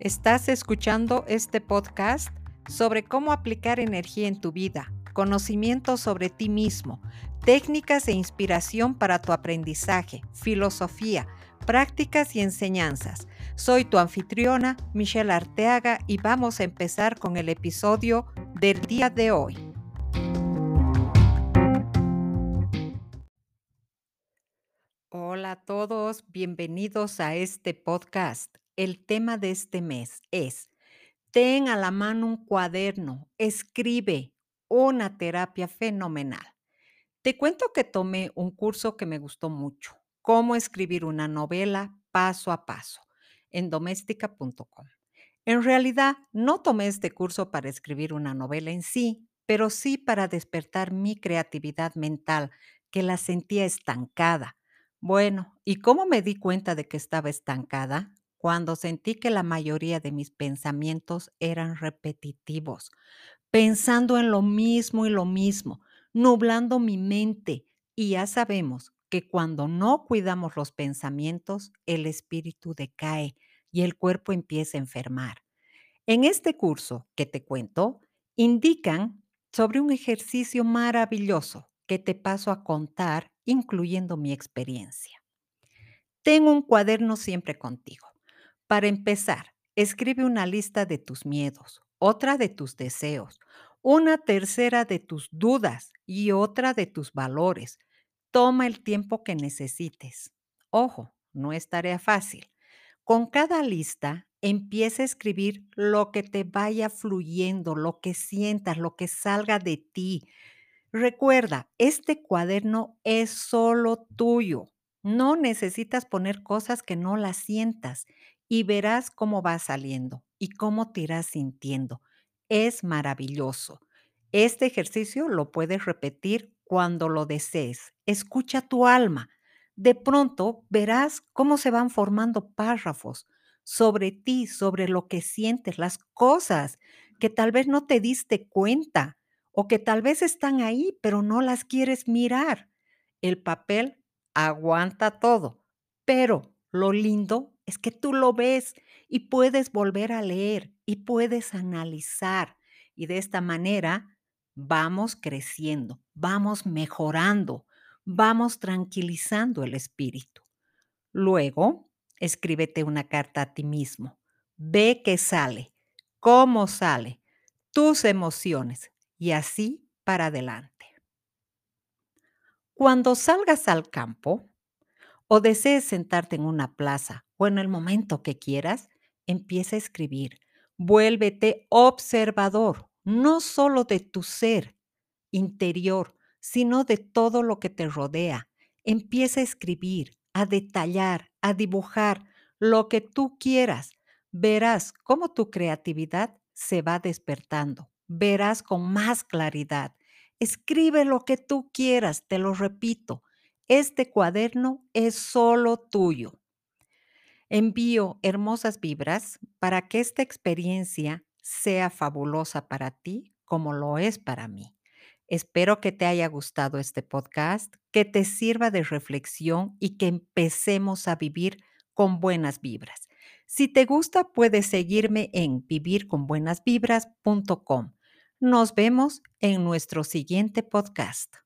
Estás escuchando este podcast sobre cómo aplicar energía en tu vida, conocimiento sobre ti mismo, técnicas e inspiración para tu aprendizaje, filosofía, prácticas y enseñanzas. Soy tu anfitriona, Michelle Arteaga, y vamos a empezar con el episodio del día de hoy. Hola a todos, bienvenidos a este podcast el tema de este mes es, ten a la mano un cuaderno, escribe una terapia fenomenal. Te cuento que tomé un curso que me gustó mucho, cómo escribir una novela paso a paso, en doméstica.com. En realidad, no tomé este curso para escribir una novela en sí, pero sí para despertar mi creatividad mental, que la sentía estancada. Bueno, ¿y cómo me di cuenta de que estaba estancada? Cuando sentí que la mayoría de mis pensamientos eran repetitivos, pensando en lo mismo y lo mismo, nublando mi mente. Y ya sabemos que cuando no cuidamos los pensamientos, el espíritu decae y el cuerpo empieza a enfermar. En este curso que te cuento, indican sobre un ejercicio maravilloso que te paso a contar, incluyendo mi experiencia. Tengo un cuaderno siempre contigo. Para empezar, escribe una lista de tus miedos, otra de tus deseos, una tercera de tus dudas y otra de tus valores. Toma el tiempo que necesites. Ojo, no es tarea fácil. Con cada lista, empieza a escribir lo que te vaya fluyendo, lo que sientas, lo que salga de ti. Recuerda, este cuaderno es solo tuyo. No necesitas poner cosas que no las sientas y verás cómo va saliendo y cómo te irás sintiendo. Es maravilloso. Este ejercicio lo puedes repetir cuando lo desees. Escucha tu alma. De pronto verás cómo se van formando párrafos sobre ti, sobre lo que sientes, las cosas que tal vez no te diste cuenta o que tal vez están ahí, pero no las quieres mirar. El papel aguanta todo, pero lo lindo es que tú lo ves y puedes volver a leer y puedes analizar. Y de esta manera vamos creciendo, vamos mejorando, vamos tranquilizando el espíritu. Luego, escríbete una carta a ti mismo. Ve qué sale, cómo sale, tus emociones y así para adelante. Cuando salgas al campo, o desees sentarte en una plaza o en el momento que quieras, empieza a escribir. Vuélvete observador, no solo de tu ser interior, sino de todo lo que te rodea. Empieza a escribir, a detallar, a dibujar lo que tú quieras. Verás cómo tu creatividad se va despertando. Verás con más claridad. Escribe lo que tú quieras, te lo repito. Este cuaderno es solo tuyo. Envío hermosas vibras para que esta experiencia sea fabulosa para ti como lo es para mí. Espero que te haya gustado este podcast, que te sirva de reflexión y que empecemos a vivir con buenas vibras. Si te gusta, puedes seguirme en vivirconbuenasvibras.com. Nos vemos en nuestro siguiente podcast.